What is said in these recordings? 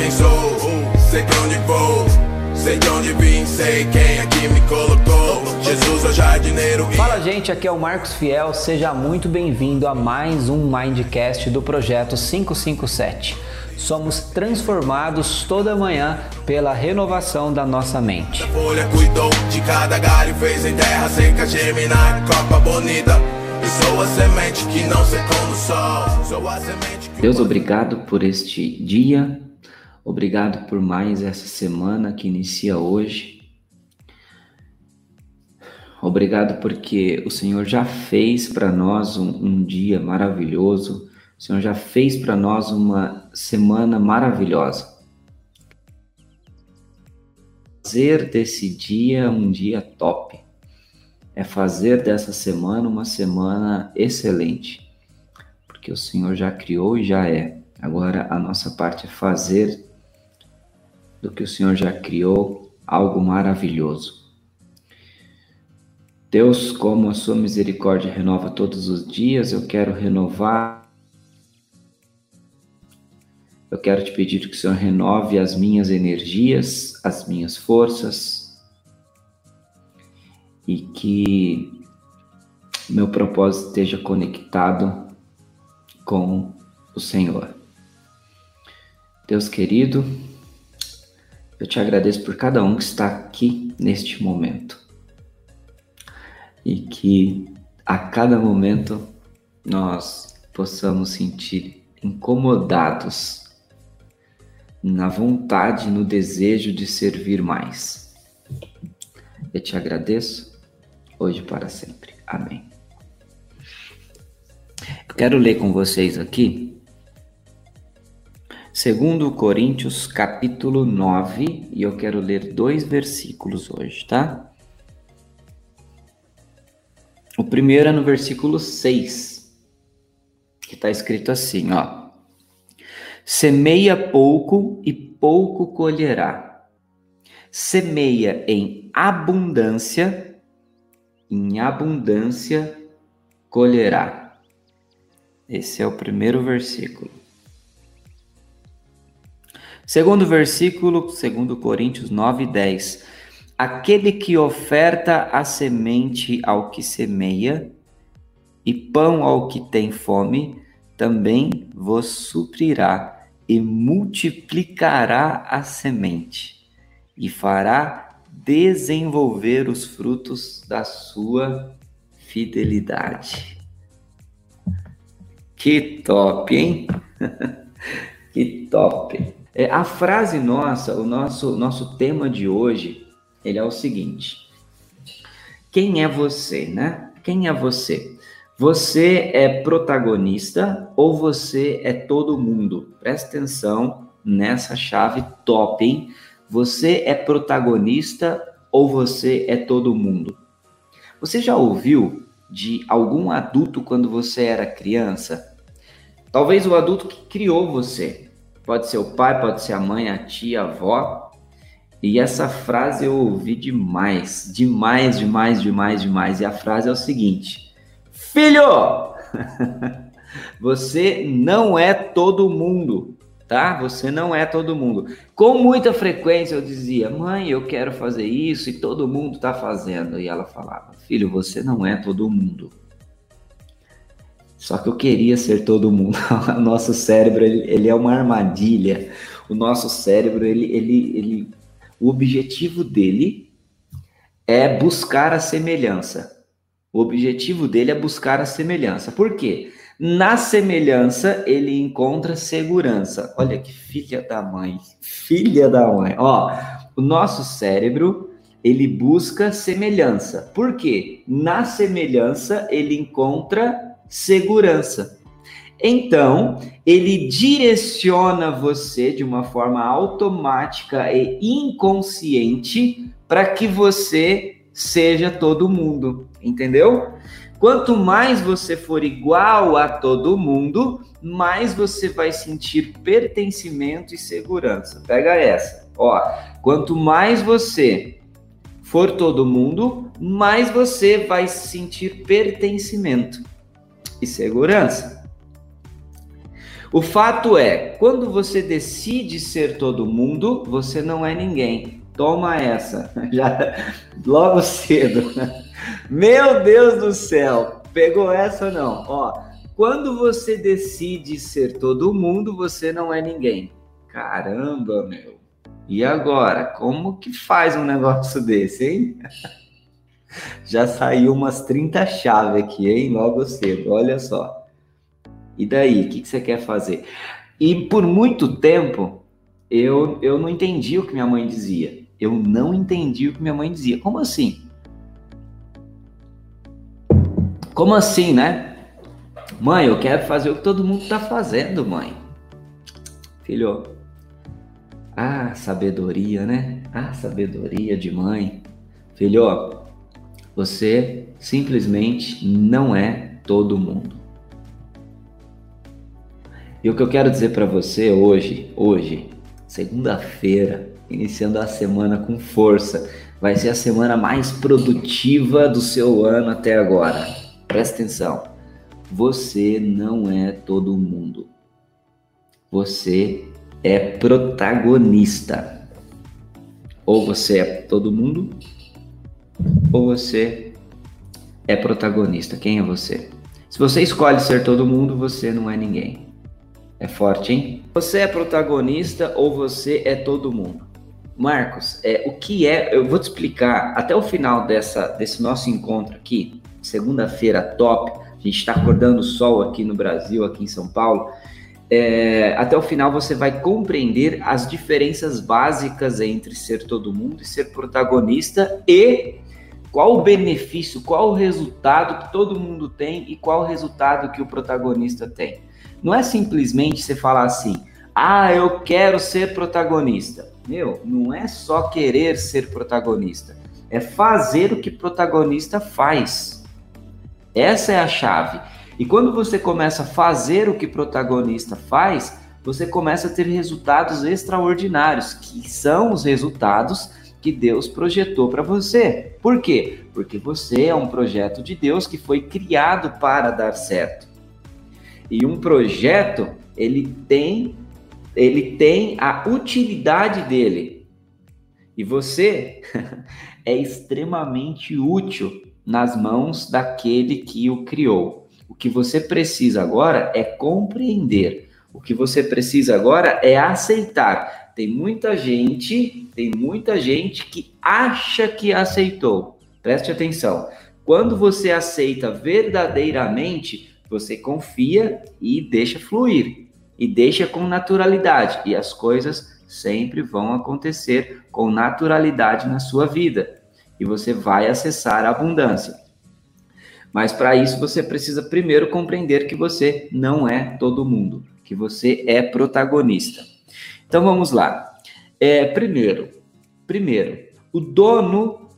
quem sou, sei de onde vou. Sei de onde vim, sei quem aqui me colocou. Jesus é o jardineiro. Fala, gente, aqui é o Marcos Fiel. Seja muito bem-vindo a mais um Mindcast do projeto 557. Somos transformados toda manhã pela renovação da nossa mente. A folha cuidou de cada galho, fez em terra seca germinar, copa bonita. Sou a semente que não secou no sol. Sou a semente que Deus, obrigado por este dia. Obrigado por mais essa semana que inicia hoje. Obrigado porque o Senhor já fez para nós um, um, dia maravilhoso. O Senhor já fez para nós uma semana maravilhosa. Fazer desse dia um dia top. É fazer dessa semana uma semana excelente. Porque o Senhor já criou e já é. Agora a nossa parte é fazer do que o Senhor já criou algo maravilhoso. Deus, como a sua misericórdia renova todos os dias, eu quero renovar eu quero te pedir que o Senhor renove as minhas energias, as minhas forças e que meu propósito esteja conectado com o Senhor. Deus querido, eu te agradeço por cada um que está aqui neste momento e que a cada momento nós possamos sentir incomodados na vontade, no desejo de servir mais. Eu te agradeço hoje para sempre. Amém. Eu quero ler com vocês aqui, segundo Coríntios capítulo 9, e eu quero ler dois versículos hoje, tá? O primeiro é no versículo 6, que está escrito assim, ó. Semeia pouco e pouco colherá. Semeia em abundância, em abundância colherá. Esse é o primeiro versículo. Segundo versículo, segundo Coríntios 9, 10. Aquele que oferta a semente ao que semeia e pão ao que tem fome, também vos suprirá e multiplicará a semente e fará desenvolver os frutos da sua fidelidade. Que top, hein? que top. É, a frase nossa, o nosso, nosso tema de hoje, ele é o seguinte: Quem é você, né? Quem é você? Você é protagonista ou você é todo mundo? Presta atenção nessa chave top, hein? Você é protagonista ou você é todo mundo? Você já ouviu de algum adulto quando você era criança? Talvez o adulto que criou você. Pode ser o pai, pode ser a mãe, a tia, a avó. E essa frase eu ouvi demais, demais, demais, demais, demais. E a frase é o seguinte: Filho, você não é todo mundo, tá? Você não é todo mundo. Com muita frequência eu dizia, mãe, eu quero fazer isso e todo mundo está fazendo. E ela falava, filho, você não é todo mundo. Só que eu queria ser todo mundo. o nosso cérebro, ele, ele, é uma armadilha. O nosso cérebro, ele, ele, ele, o objetivo dele é buscar a semelhança. O objetivo dele é buscar a semelhança. Por quê? Na semelhança ele encontra segurança. Olha que filha da mãe, filha da mãe. Ó, o nosso cérebro ele busca semelhança. Por quê? Na semelhança ele encontra segurança. Então, ele direciona você de uma forma automática e inconsciente para que você seja todo mundo, entendeu? Quanto mais você for igual a todo mundo, mais você vai sentir pertencimento e segurança. Pega essa. Ó, quanto mais você for todo mundo, mais você vai sentir pertencimento e segurança. O fato é, quando você decide ser todo mundo, você não é ninguém. Toma essa, já logo cedo. Meu Deus do céu, pegou essa não? Ó, quando você decide ser todo mundo, você não é ninguém. Caramba, meu. E agora, como que faz um negócio desse, hein? Já saiu umas 30 chaves aqui, hein? Logo cedo, olha só. E daí, o que, que você quer fazer? E por muito tempo, eu, eu não entendi o que minha mãe dizia. Eu não entendi o que minha mãe dizia. Como assim? Como assim, né? Mãe, eu quero fazer o que todo mundo tá fazendo, mãe. Filho, ah, sabedoria, né? Ah, sabedoria de mãe. Filho, você simplesmente não é todo mundo. E o que eu quero dizer para você hoje, hoje, segunda-feira, iniciando a semana com força, vai ser a semana mais produtiva do seu ano até agora. Presta atenção. Você não é todo mundo. Você é protagonista. Ou você é todo mundo, ou você é protagonista? Quem é você? Se você escolhe ser todo mundo, você não é ninguém. É forte, hein? Você é protagonista ou você é todo mundo? Marcos, é, o que é? Eu vou te explicar até o final dessa, desse nosso encontro aqui, segunda-feira top. A gente está acordando o sol aqui no Brasil, aqui em São Paulo. É, até o final você vai compreender as diferenças básicas entre ser todo mundo e ser protagonista e qual o benefício, qual o resultado que todo mundo tem e qual o resultado que o protagonista tem. Não é simplesmente você falar assim, ah, eu quero ser protagonista. Meu, não é só querer ser protagonista, é fazer o que protagonista faz. Essa é a chave. E quando você começa a fazer o que protagonista faz, você começa a ter resultados extraordinários, que são os resultados que Deus projetou para você. Por quê? Porque você é um projeto de Deus que foi criado para dar certo. E um projeto, ele tem ele tem a utilidade dele. E você é extremamente útil nas mãos daquele que o criou. O que você precisa agora é compreender. O que você precisa agora é aceitar tem muita gente, tem muita gente que acha que aceitou. Preste atenção. Quando você aceita verdadeiramente, você confia e deixa fluir e deixa com naturalidade e as coisas sempre vão acontecer com naturalidade na sua vida e você vai acessar a abundância. Mas para isso você precisa primeiro compreender que você não é todo mundo, que você é protagonista. Então vamos lá. É, primeiro, primeiro, o dono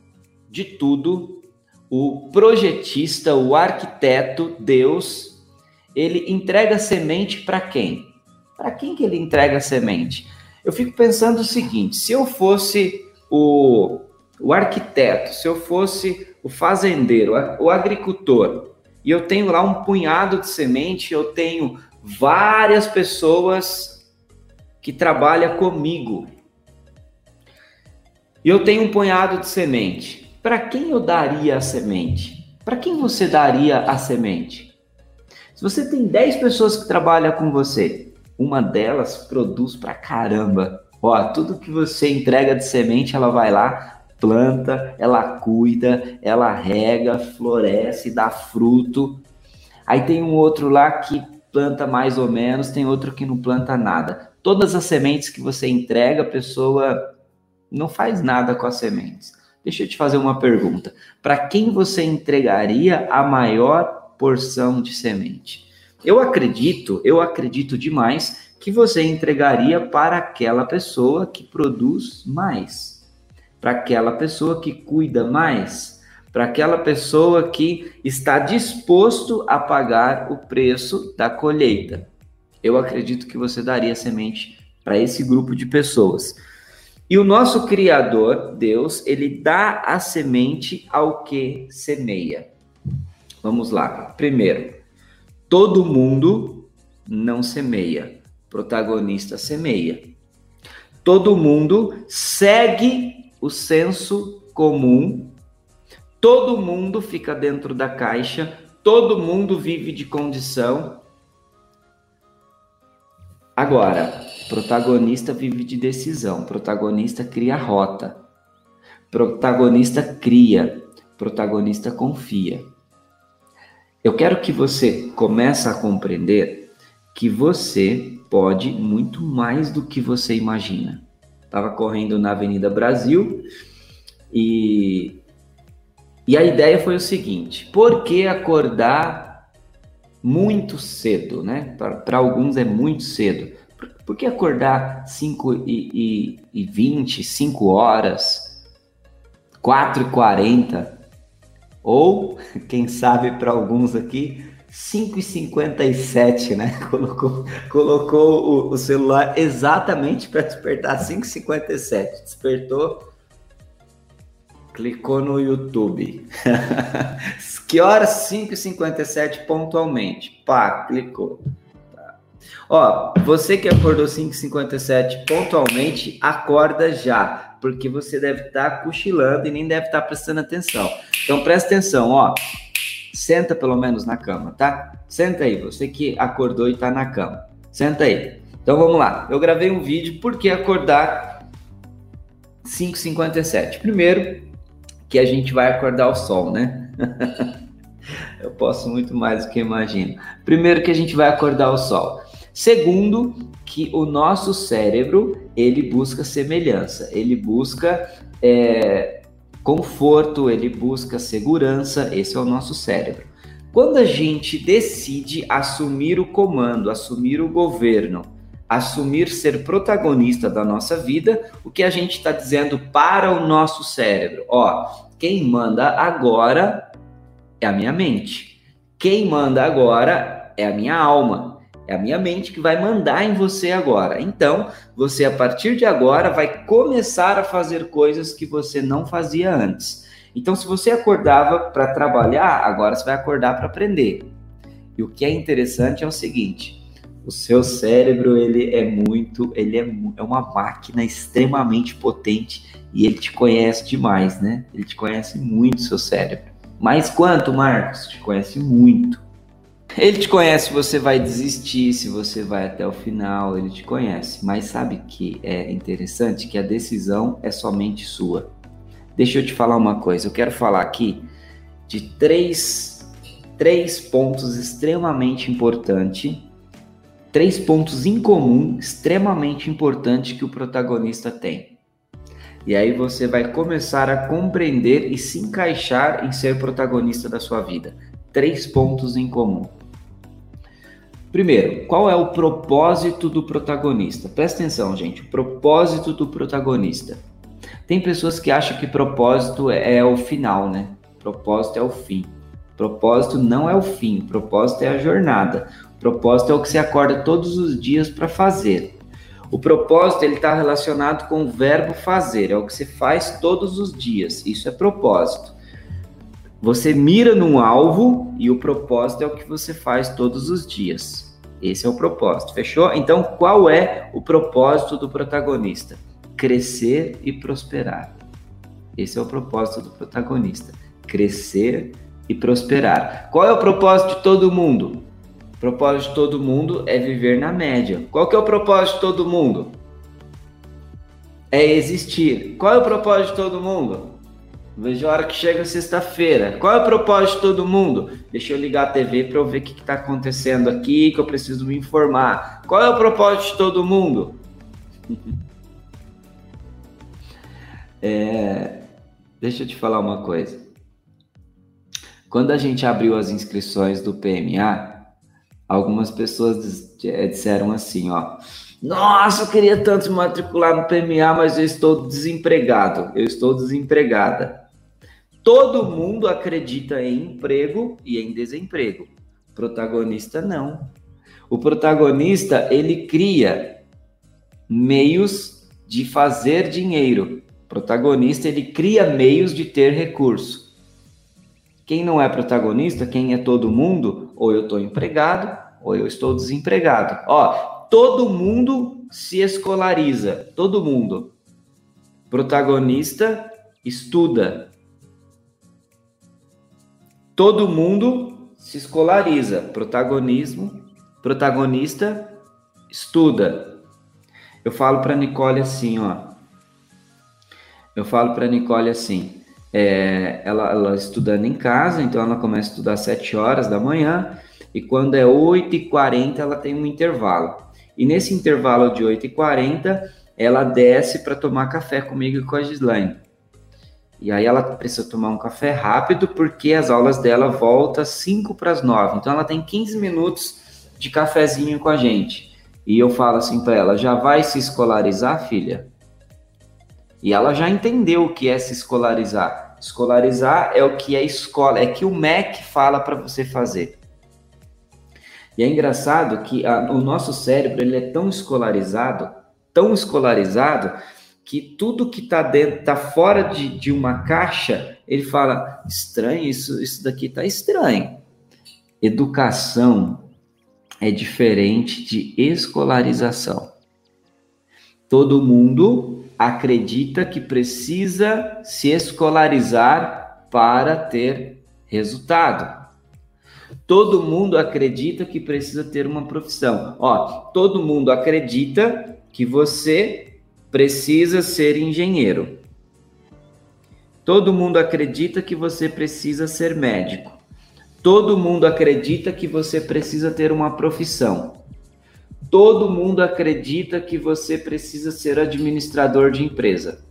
de tudo, o projetista, o arquiteto, Deus, ele entrega semente para quem? Para quem que ele entrega semente? Eu fico pensando o seguinte: se eu fosse o, o arquiteto, se eu fosse o fazendeiro, o agricultor, e eu tenho lá um punhado de semente, eu tenho várias pessoas que trabalha comigo. E eu tenho um punhado de semente. Para quem eu daria a semente? Para quem você daria a semente? Se você tem 10 pessoas que trabalham com você, uma delas produz pra caramba. Ó, tudo que você entrega de semente, ela vai lá, planta, ela cuida, ela rega, floresce, dá fruto. Aí tem um outro lá que planta mais ou menos, tem outro que não planta nada todas as sementes que você entrega, a pessoa não faz nada com as sementes. Deixa eu te fazer uma pergunta. Para quem você entregaria a maior porção de semente? Eu acredito, eu acredito demais que você entregaria para aquela pessoa que produz mais, para aquela pessoa que cuida mais, para aquela pessoa que está disposto a pagar o preço da colheita eu acredito que você daria semente para esse grupo de pessoas. E o nosso Criador, Deus, ele dá a semente ao que semeia. Vamos lá. Primeiro, todo mundo, não semeia, protagonista semeia. Todo mundo segue o senso comum, todo mundo fica dentro da caixa, todo mundo vive de condição. Agora, protagonista vive de decisão, protagonista cria rota, protagonista cria, protagonista confia. Eu quero que você comece a compreender que você pode muito mais do que você imagina. Estava correndo na Avenida Brasil e, e a ideia foi o seguinte: por que acordar muito cedo, né? Para alguns é muito cedo. Por, por que acordar 5 e, e, e 20, 5 horas, 4 e 40? Ou, quem sabe para alguns aqui, 5h57, né? Colocou, colocou o, o celular exatamente para despertar 5h57. Despertou, clicou no YouTube. que horas? 5h57 pontualmente. Pá, clicou. Tá. Ó, você que acordou 5h57 pontualmente, acorda já porque você deve estar tá cochilando e nem deve estar tá prestando atenção. Então presta atenção, ó. Senta pelo menos na cama, tá? Senta aí, você que acordou e está na cama. Senta aí. Então vamos lá. Eu gravei um vídeo por que acordar 5h57. Primeiro, que a gente vai acordar o sol, né? Eu posso muito mais do que imagino. Primeiro que a gente vai acordar o sol. Segundo, que o nosso cérebro ele busca semelhança, ele busca é, conforto, ele busca segurança. Esse é o nosso cérebro. Quando a gente decide assumir o comando, assumir o governo, assumir ser protagonista da nossa vida, o que a gente está dizendo para o nosso cérebro? Ó, quem manda agora é a minha mente. Quem manda agora é a minha alma. É a minha mente que vai mandar em você agora. Então, você a partir de agora vai começar a fazer coisas que você não fazia antes. Então, se você acordava para trabalhar, agora você vai acordar para aprender. E o que é interessante é o seguinte: o seu cérebro ele é muito, ele é, é uma máquina extremamente potente e ele te conhece demais, né? Ele te conhece muito, seu cérebro. Mas quanto, Marcos? Te conhece muito. Ele te conhece se você vai desistir, se você vai até o final, ele te conhece. Mas sabe que é interessante que a decisão é somente sua. Deixa eu te falar uma coisa. Eu quero falar aqui de três, três pontos extremamente importantes, três pontos em comum extremamente importantes que o protagonista tem. E aí você vai começar a compreender e se encaixar em ser protagonista da sua vida. Três pontos em comum. Primeiro, qual é o propósito do protagonista? Presta atenção, gente. O propósito do protagonista. Tem pessoas que acham que propósito é o final, né? Propósito é o fim. Propósito não é o fim, propósito é a jornada. Propósito é o que você acorda todos os dias para fazer. O propósito ele está relacionado com o verbo fazer, é o que você faz todos os dias. Isso é propósito. Você mira num alvo e o propósito é o que você faz todos os dias. Esse é o propósito, fechou? Então, qual é o propósito do protagonista? Crescer e prosperar. Esse é o propósito do protagonista. Crescer e prosperar. Qual é o propósito de todo mundo? Propósito de todo mundo é viver na média. Qual que é o propósito de todo mundo? É existir. Qual é o propósito de todo mundo? Vejo a hora que chega sexta-feira. Qual é o propósito de todo mundo? Deixa eu ligar a TV para eu ver o que está acontecendo aqui, que eu preciso me informar. Qual é o propósito de todo mundo? é, deixa eu te falar uma coisa. Quando a gente abriu as inscrições do PMA, algumas pessoas é, disseram assim, ó. Nossa, eu queria tanto me matricular no PMA, mas eu estou desempregado. Eu estou desempregada. Todo mundo acredita em emprego e em desemprego. Protagonista não. O protagonista, ele cria meios de fazer dinheiro. Protagonista, ele cria meios de ter recurso. Quem não é protagonista, quem é todo mundo, ou eu estou empregado, ou eu estou desempregado. Ó, todo mundo se escolariza, todo mundo. Protagonista estuda. Todo mundo se escolariza. Protagonismo, protagonista estuda. Eu falo para Nicole assim, ó. Eu falo para Nicole assim. É, ela, ela estudando em casa, então ela começa a estudar às 7 horas da manhã, e quando é 8h40 ela tem um intervalo. E nesse intervalo de 8h40, ela desce para tomar café comigo e com a Gislaine. E aí ela precisa tomar um café rápido, porque as aulas dela voltam 5 para as 9. Então ela tem 15 minutos de cafezinho com a gente. E eu falo assim para ela: já vai se escolarizar, filha? E ela já entendeu o que é se escolarizar. Escolarizar é o que é escola, é que o MEC fala para você fazer. E é engraçado que a, o nosso cérebro ele é tão escolarizado, tão escolarizado, que tudo que está dentro, está fora de, de uma caixa, ele fala, estranho, isso, isso daqui está estranho. Educação é diferente de escolarização. Todo mundo acredita que precisa se escolarizar para ter resultado. Todo mundo acredita que precisa ter uma profissão. Ó, todo mundo acredita que você precisa ser engenheiro. Todo mundo acredita que você precisa ser médico. Todo mundo acredita que você precisa ter uma profissão. Todo mundo acredita que você precisa ser administrador de empresa.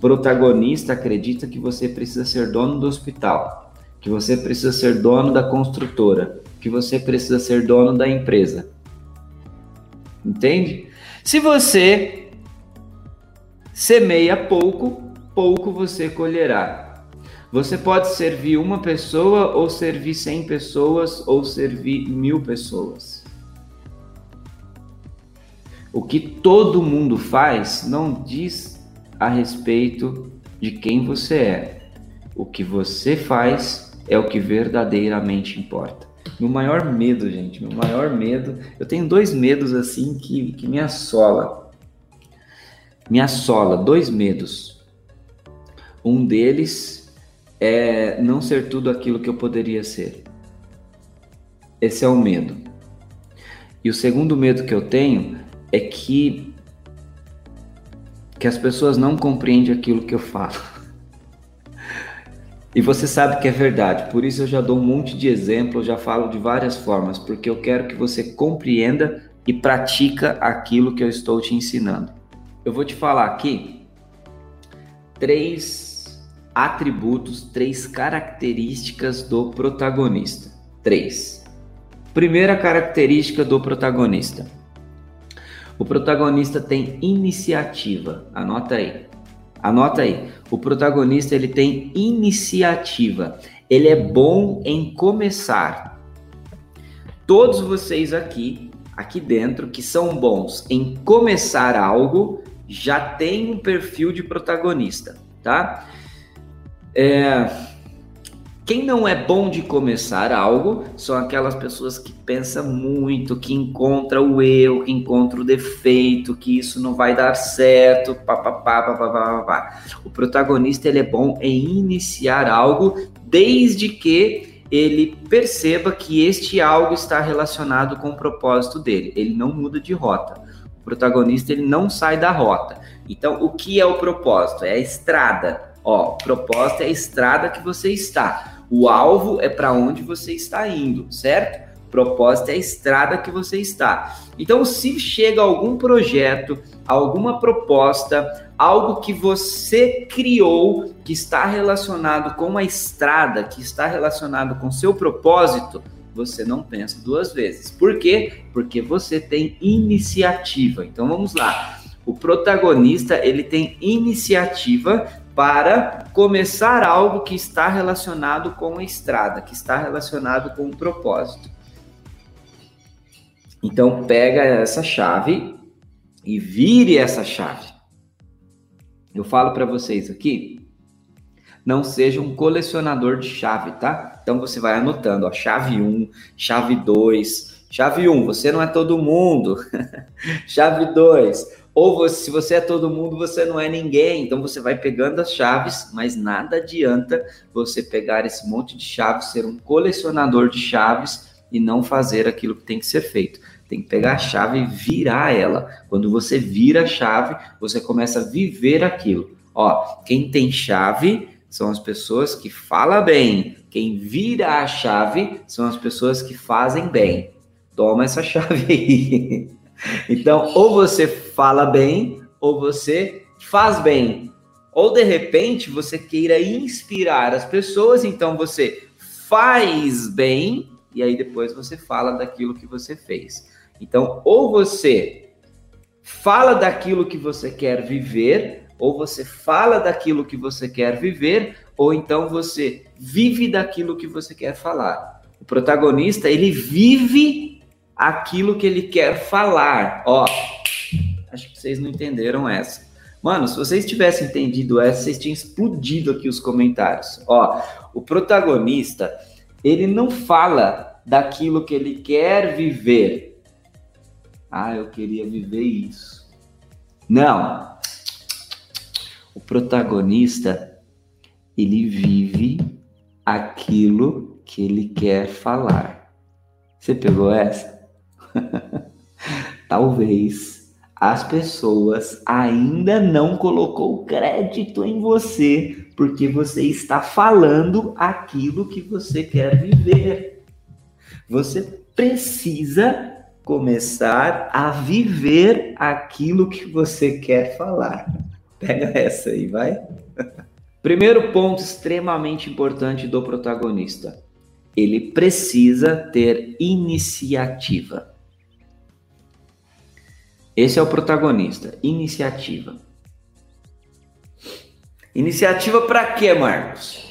Protagonista acredita que você precisa ser dono do hospital, que você precisa ser dono da construtora, que você precisa ser dono da empresa. Entende? Se você semeia pouco, pouco você colherá. Você pode servir uma pessoa, ou servir cem pessoas, ou servir mil pessoas. O que todo mundo faz não diz a respeito de quem você é. O que você faz é o que verdadeiramente importa. Meu maior medo, gente, meu maior medo. Eu tenho dois medos assim que, que me assola. Me assola, dois medos. Um deles é não ser tudo aquilo que eu poderia ser. Esse é o medo. E o segundo medo que eu tenho é que que as pessoas não compreendem aquilo que eu falo. E você sabe que é verdade, por isso eu já dou um monte de exemplos, já falo de várias formas, porque eu quero que você compreenda e pratica aquilo que eu estou te ensinando. Eu vou te falar aqui três atributos, três características do protagonista. Três. Primeira característica do protagonista o protagonista tem iniciativa. Anota aí. Anota aí. O protagonista ele tem iniciativa. Ele é bom em começar. Todos vocês aqui, aqui dentro, que são bons em começar algo, já tem um perfil de protagonista, tá? É, quem não é bom de começar algo são aquelas pessoas que pensam muito, que encontra o erro, que encontra o defeito, que isso não vai dar certo, papapá, papapá, O protagonista ele é bom em iniciar algo desde que ele perceba que este algo está relacionado com o propósito dele. Ele não muda de rota. O protagonista ele não sai da rota. Então, o que é o propósito? É a estrada. Ó, o propósito é a estrada que você está. O alvo é para onde você está indo, certo? O propósito é a estrada que você está. Então, se chega algum projeto, alguma proposta, algo que você criou que está relacionado com a estrada, que está relacionado com seu propósito, você não pensa duas vezes. Por quê? Porque você tem iniciativa. Então vamos lá. O protagonista, ele tem iniciativa para começar algo que está relacionado com a estrada, que está relacionado com o propósito. Então pega essa chave e vire essa chave. Eu falo para vocês aqui, não seja um colecionador de chave, tá? Então você vai anotando, ó, chave 1, chave 2, Chave 1, um, você não é todo mundo. chave 2, ou você, se você é todo mundo, você não é ninguém. Então você vai pegando as chaves, mas nada adianta você pegar esse monte de chaves, ser um colecionador de chaves e não fazer aquilo que tem que ser feito. Tem que pegar a chave e virar ela. Quando você vira a chave, você começa a viver aquilo. Ó, quem tem chave são as pessoas que falam bem. Quem vira a chave são as pessoas que fazem bem. Toma essa chave aí. Então, ou você fala bem, ou você faz bem. Ou de repente você queira inspirar as pessoas, então você faz bem e aí depois você fala daquilo que você fez. Então, ou você fala daquilo que você quer viver, ou você fala daquilo que você quer viver, ou então você vive daquilo que você quer falar. O protagonista, ele vive aquilo que ele quer falar. Ó, acho que vocês não entenderam essa. Mano, se vocês tivessem entendido essa, vocês tinham explodido aqui os comentários. Ó, o protagonista, ele não fala daquilo que ele quer viver. Ah, eu queria viver isso. Não. O protagonista, ele vive aquilo que ele quer falar. Você pegou essa? Talvez as pessoas ainda não colocou crédito em você porque você está falando aquilo que você quer viver. Você precisa começar a viver aquilo que você quer falar. Pega essa aí, vai. Primeiro ponto extremamente importante do protagonista. Ele precisa ter iniciativa. Esse é o protagonista, iniciativa. Iniciativa para quê, Marcos?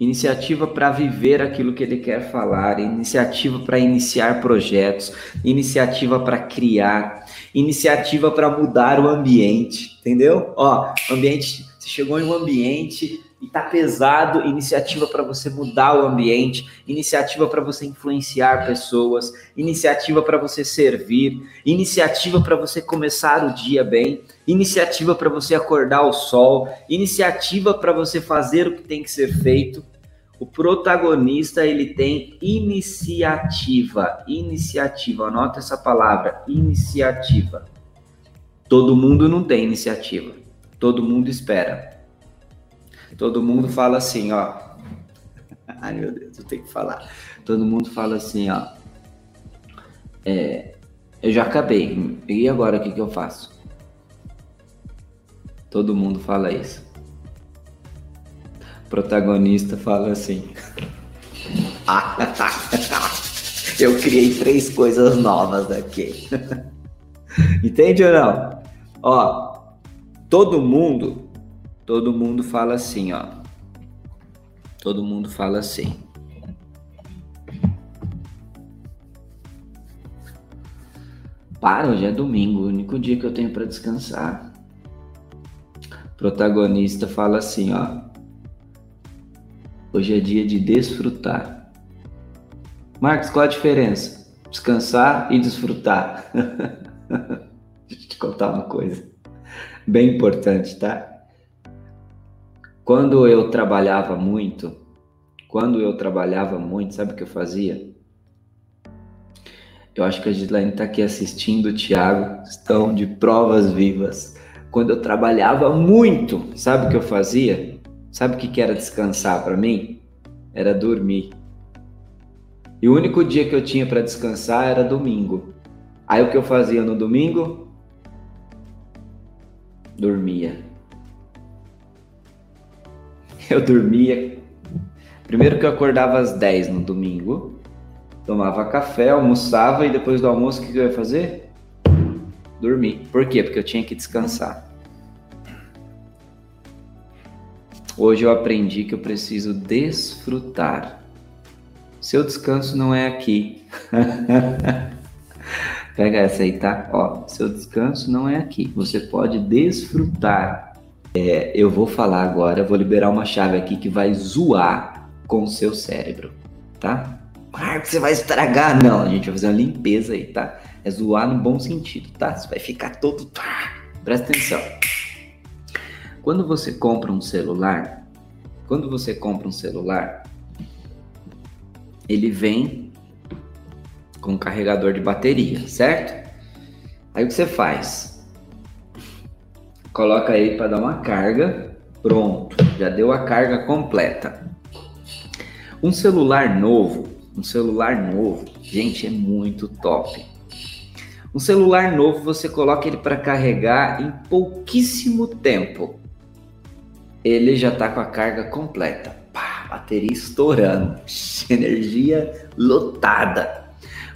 Iniciativa para viver aquilo que ele quer falar, iniciativa para iniciar projetos, iniciativa para criar, iniciativa para mudar o ambiente, entendeu? Ó, ambiente, você chegou em um ambiente e tá pesado, iniciativa para você mudar o ambiente, iniciativa para você influenciar pessoas, iniciativa para você servir, iniciativa para você começar o dia bem, iniciativa para você acordar o sol, iniciativa para você fazer o que tem que ser feito. O protagonista ele tem iniciativa, iniciativa. Anota essa palavra, iniciativa. Todo mundo não tem iniciativa. Todo mundo espera. Todo mundo fala assim, ó. Ai meu Deus, eu tenho que falar. Todo mundo fala assim, ó. É, eu já acabei. E agora o que, que eu faço? Todo mundo fala isso. O protagonista fala assim. eu criei três coisas novas aqui. Entende ou não? Ó, todo mundo todo mundo fala assim, ó. Todo mundo fala assim. Para, hoje é domingo, o único dia que eu tenho para descansar. O protagonista fala assim, ó. Hoje é dia de desfrutar. Marcos, qual a diferença? Descansar e desfrutar. Deixa eu te contar uma coisa bem importante, tá? Quando eu trabalhava muito, quando eu trabalhava muito, sabe o que eu fazia? Eu acho que a Gislaine está aqui assistindo, o Thiago, estão de provas vivas. Quando eu trabalhava muito, sabe o que eu fazia? Sabe o que era descansar para mim? Era dormir. E o único dia que eu tinha para descansar era domingo. Aí o que eu fazia no domingo? Dormia eu dormia. Primeiro que eu acordava às 10 no domingo, tomava café, almoçava e depois do almoço o que eu ia fazer? Dormir. Por quê? Porque eu tinha que descansar. Hoje eu aprendi que eu preciso desfrutar. Seu descanso não é aqui. Pega essa aí, tá? Ó, seu descanso não é aqui. Você pode desfrutar é, eu vou falar agora, vou liberar uma chave aqui que vai zoar com o seu cérebro, tá? Marcos, você vai estragar. Não, a gente vai fazer uma limpeza aí, tá? É zoar no bom sentido, tá? Você vai ficar todo. Presta atenção. Quando você compra um celular, quando você compra um celular, ele vem com carregador de bateria, certo? Aí o que você faz? Coloca ele para dar uma carga, pronto, já deu a carga completa. Um celular novo, um celular novo, gente, é muito top. Um celular novo você coloca ele para carregar em pouquíssimo tempo. Ele já está com a carga completa. Pá, bateria estourando, energia lotada.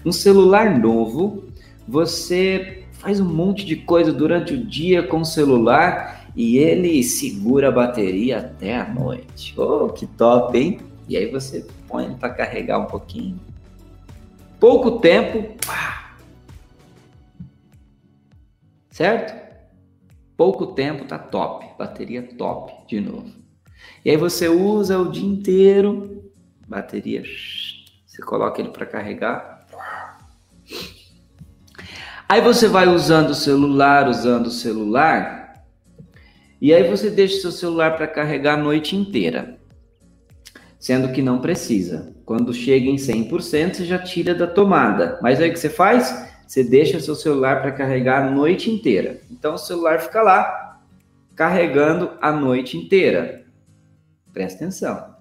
Um celular novo, você faz um monte de coisa durante o dia com o celular e ele segura a bateria até a noite. Oh, que top, hein? E aí você põe para carregar um pouquinho. Pouco tempo, pá. Certo? Pouco tempo tá top, bateria top de novo. E aí você usa o dia inteiro, bateria, você coloca ele para carregar, Aí você vai usando o celular, usando o celular, e aí você deixa o seu celular para carregar a noite inteira, sendo que não precisa. Quando chega em 100%, você já tira da tomada. Mas aí o que você faz? Você deixa o seu celular para carregar a noite inteira. Então o celular fica lá carregando a noite inteira. Presta atenção.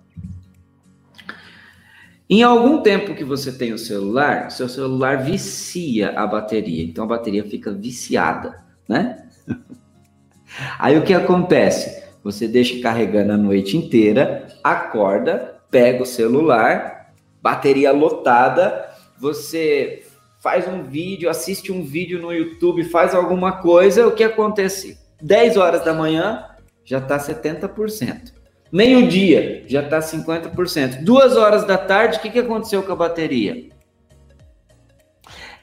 Em algum tempo que você tem o celular, seu celular vicia a bateria, então a bateria fica viciada, né? Aí o que acontece? Você deixa carregando a noite inteira, acorda, pega o celular, bateria lotada, você faz um vídeo, assiste um vídeo no YouTube, faz alguma coisa, o que acontece? 10 horas da manhã já está 70%. Meio-dia, já está 50%. Duas horas da tarde, o que, que aconteceu com a bateria?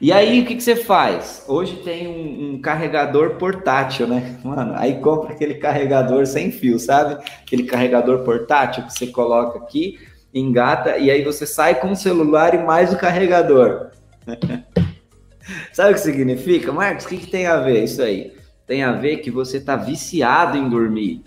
E aí, o que, que você faz? Hoje tem um, um, carregador portátil, né? Mano, aí compra aquele carregador sem fio, sabe? Aquele carregador portátil que você coloca aqui, engata, e aí você sai com o celular e mais o carregador. sabe o que significa? Marcos, o que, que tem a ver isso aí? Tem a ver que você está viciado em dormir.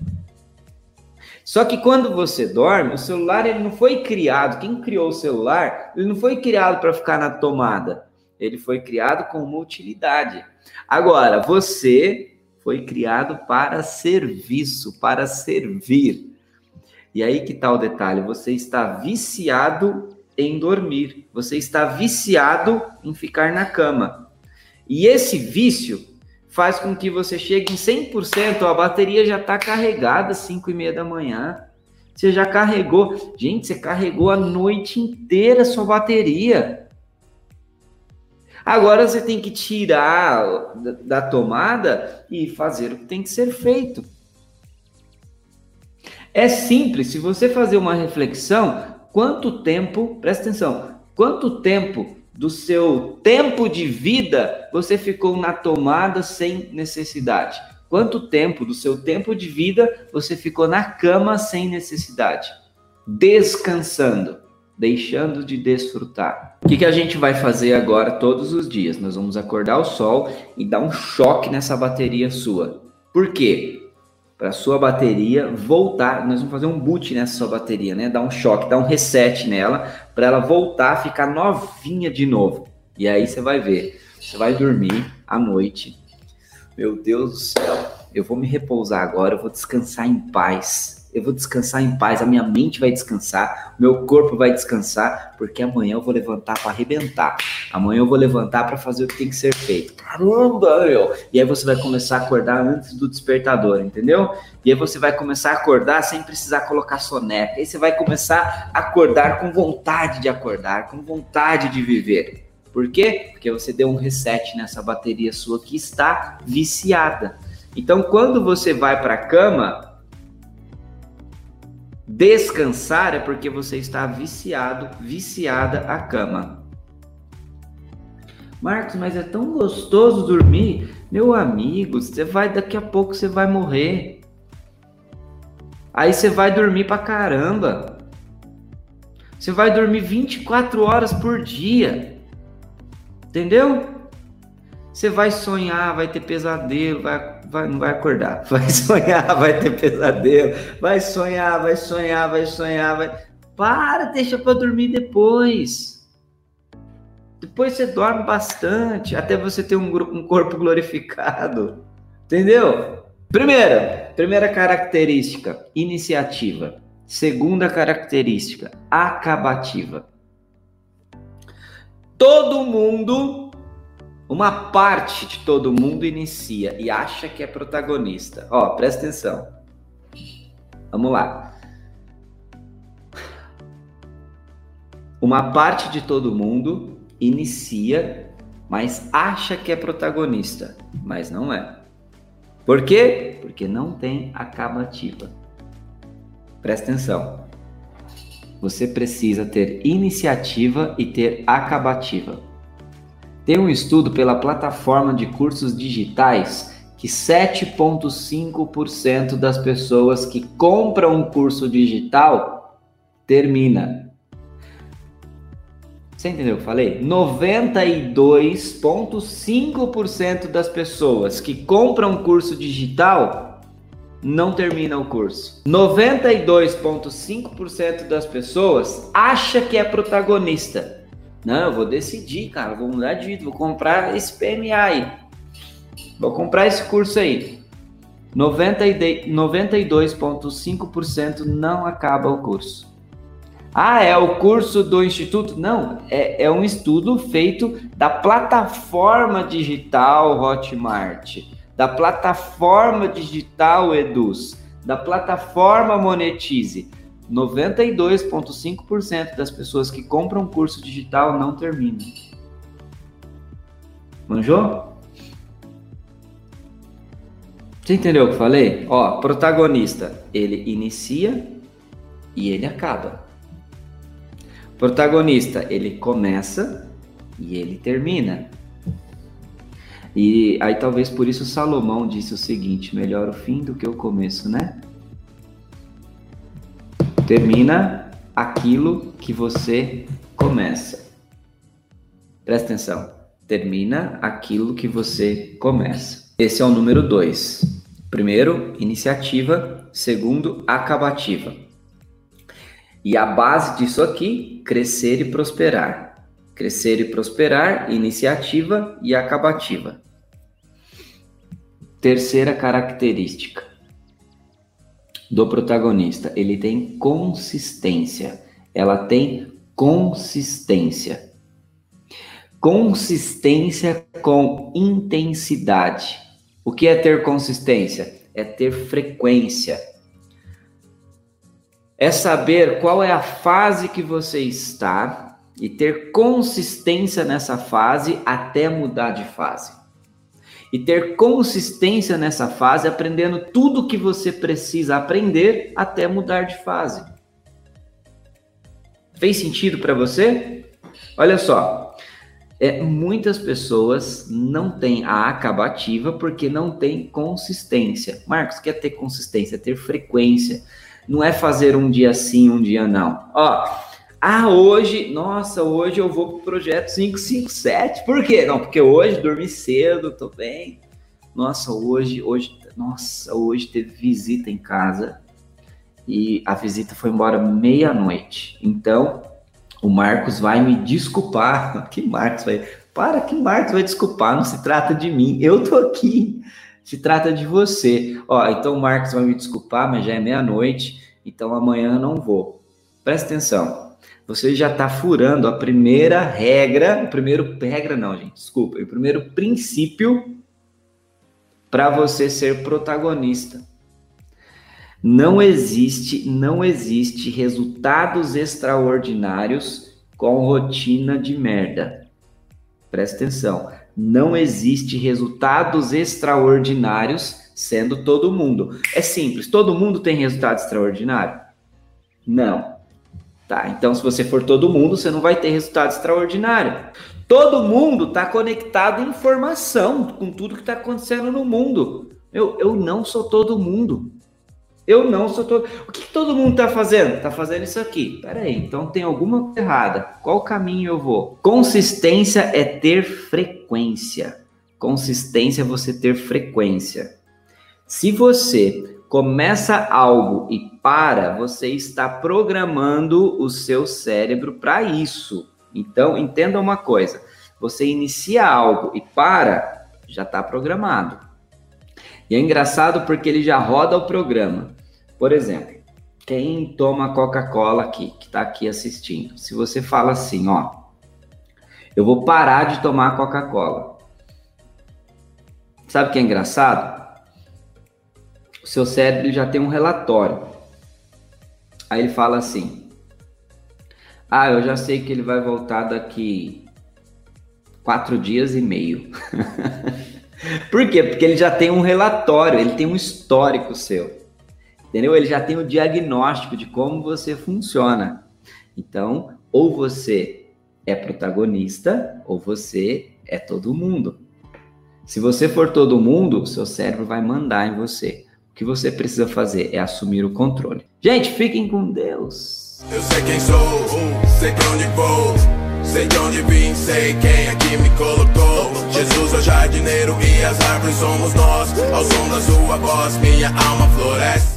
Só que quando você dorme, o celular ele não foi criado, quem criou o celular, ele não foi criado para ficar na tomada. Ele foi criado com uma utilidade. Agora, você foi criado para serviço, para servir. E aí que está o detalhe, você está viciado em dormir, você está viciado em ficar na cama. E esse vício faz com que você chegue em 100%, a bateria já está carregada às 5 e meia da manhã. Você já carregou. Gente, você carregou a noite inteira a sua bateria. Agora você tem que tirar da tomada e fazer o que tem que ser feito. É simples, se você fazer uma reflexão, quanto tempo, presta atenção, quanto tempo do seu tempo de vida você ficou na tomada sem necessidade? Quanto tempo do seu tempo de vida você ficou na cama sem necessidade? Descansando, deixando de desfrutar. O que, que a gente vai fazer agora todos os dias? Nós vamos acordar o sol e dar um choque nessa bateria sua. Por quê? para sua bateria voltar. Nós vamos fazer um boot nessa sua bateria, né? Dar um choque, dar um reset nela, para ela voltar a ficar novinha de novo. E aí você vai ver, você vai dormir à noite. Meu Deus do céu, eu vou me repousar agora, eu vou descansar em paz eu vou descansar em paz, a minha mente vai descansar, meu corpo vai descansar, porque amanhã eu vou levantar para arrebentar. Amanhã eu vou levantar para fazer o que tem que ser feito. Caramba, meu! E aí você vai começar a acordar antes do despertador, entendeu? E aí você vai começar a acordar sem precisar colocar soneca. Aí você vai começar a acordar com vontade de acordar, com vontade de viver. Por quê? Porque você deu um reset nessa bateria sua que está viciada. Então, quando você vai para a cama, Descansar é porque você está viciado, viciada à cama. Marcos, mas é tão gostoso dormir. Meu amigo, você vai daqui a pouco você vai morrer. Aí você vai dormir pra caramba. Você vai dormir 24 horas por dia. Entendeu? Você vai sonhar, vai ter pesadelo, vai, vai, não vai acordar. Vai sonhar, vai ter pesadelo. Vai sonhar, vai sonhar, vai sonhar, vai. Para, deixa para dormir depois. Depois você dorme bastante, até você ter um, um corpo glorificado. Entendeu? Primeira, primeira característica, iniciativa. Segunda característica, acabativa. Todo mundo, uma parte de todo mundo inicia e acha que é protagonista. Ó, presta atenção. Vamos lá. Uma parte de todo mundo inicia, mas acha que é protagonista, mas não é. Por quê? Porque não tem acabativa. Presta atenção. Você precisa ter iniciativa e ter acabativa. Tem um estudo pela plataforma de cursos digitais que 7,5% das pessoas que compram um curso digital termina. Você entendeu o que eu falei? 92,5% das pessoas que compram um curso digital não termina o curso. 92,5% das pessoas acha que é protagonista. Não, eu vou decidir, cara, vou mudar de vida, vou comprar esse PMA aí. Vou comprar esse curso aí. 92,5% não acaba o curso. Ah, é o curso do Instituto? Não, é, é um estudo feito da plataforma digital Hotmart da plataforma digital Eduz, da plataforma Monetize. 92,5% das pessoas que compram curso digital não terminam. Manjou? Você entendeu o que eu falei? Ó, protagonista, ele inicia e ele acaba. Protagonista, ele começa e ele termina. E aí talvez por isso Salomão disse o seguinte: melhor o fim do que o começo, né? Termina aquilo que você começa. Presta atenção. Termina aquilo que você começa. Esse é o número dois. Primeiro, iniciativa. Segundo, acabativa. E a base disso aqui, crescer e prosperar. Crescer e prosperar, iniciativa e acabativa. Terceira característica do protagonista, ele tem consistência. Ela tem consistência. Consistência com intensidade. O que é ter consistência? É ter frequência. É saber qual é a fase que você está e ter consistência nessa fase até mudar de fase e ter consistência nessa fase, aprendendo tudo que você precisa aprender até mudar de fase. Fez sentido para você? Olha só, é, muitas pessoas não têm a acabativa porque não tem consistência. Marcos, quer ter consistência, ter frequência. Não é fazer um dia sim, um dia não. Ó, ah, hoje, nossa, hoje eu vou pro projeto 557. Por quê? Não, porque hoje dormi cedo, tô bem. Nossa, hoje, hoje, nossa, hoje teve visita em casa e a visita foi embora meia-noite. Então, o Marcos vai me desculpar. Que Marcos vai? Para que Marcos vai desculpar, não se trata de mim. Eu tô aqui. Se trata de você. Ó, então o Marcos vai me desculpar, mas já é meia-noite, então amanhã eu não vou. Presta atenção você já está furando a primeira regra, o primeiro regra não, gente, desculpa, o primeiro princípio para você ser protagonista. Não existe, não existe resultados extraordinários com rotina de merda. Presta atenção. Não existe resultados extraordinários sendo todo mundo. É simples, todo mundo tem resultado extraordinário? Não. Tá, então se você for todo mundo, você não vai ter resultado extraordinário. Todo mundo está conectado em informação com tudo que está acontecendo no mundo. Eu, eu não sou todo mundo. Eu não sou todo. O que, que todo mundo está fazendo? Está fazendo isso aqui. Peraí, então tem alguma coisa errada. Qual caminho eu vou? Consistência é ter frequência. Consistência é você ter frequência. Se você começa algo e para, você está programando o seu cérebro para isso. Então, entenda uma coisa: você inicia algo e para, já está programado. E é engraçado porque ele já roda o programa. Por exemplo, quem toma Coca-Cola aqui, que está aqui assistindo, se você fala assim, ó, eu vou parar de tomar Coca-Cola. Sabe o que é engraçado? O seu cérebro já tem um relatório. Aí ele fala assim: Ah, eu já sei que ele vai voltar daqui quatro dias e meio. Por quê? Porque ele já tem um relatório, ele tem um histórico seu. Entendeu? Ele já tem o diagnóstico de como você funciona. Então, ou você é protagonista, ou você é todo mundo. Se você for todo mundo, seu cérebro vai mandar em você. O que você precisa fazer é assumir o controle. Gente, fiquem com Deus. Eu sei quem sou, sei pra onde vou, sei de onde vim, sei quem aqui me colocou. Jesus é o jardineiro e as árvores somos nós. Ao som da sua voz, minha alma floresce.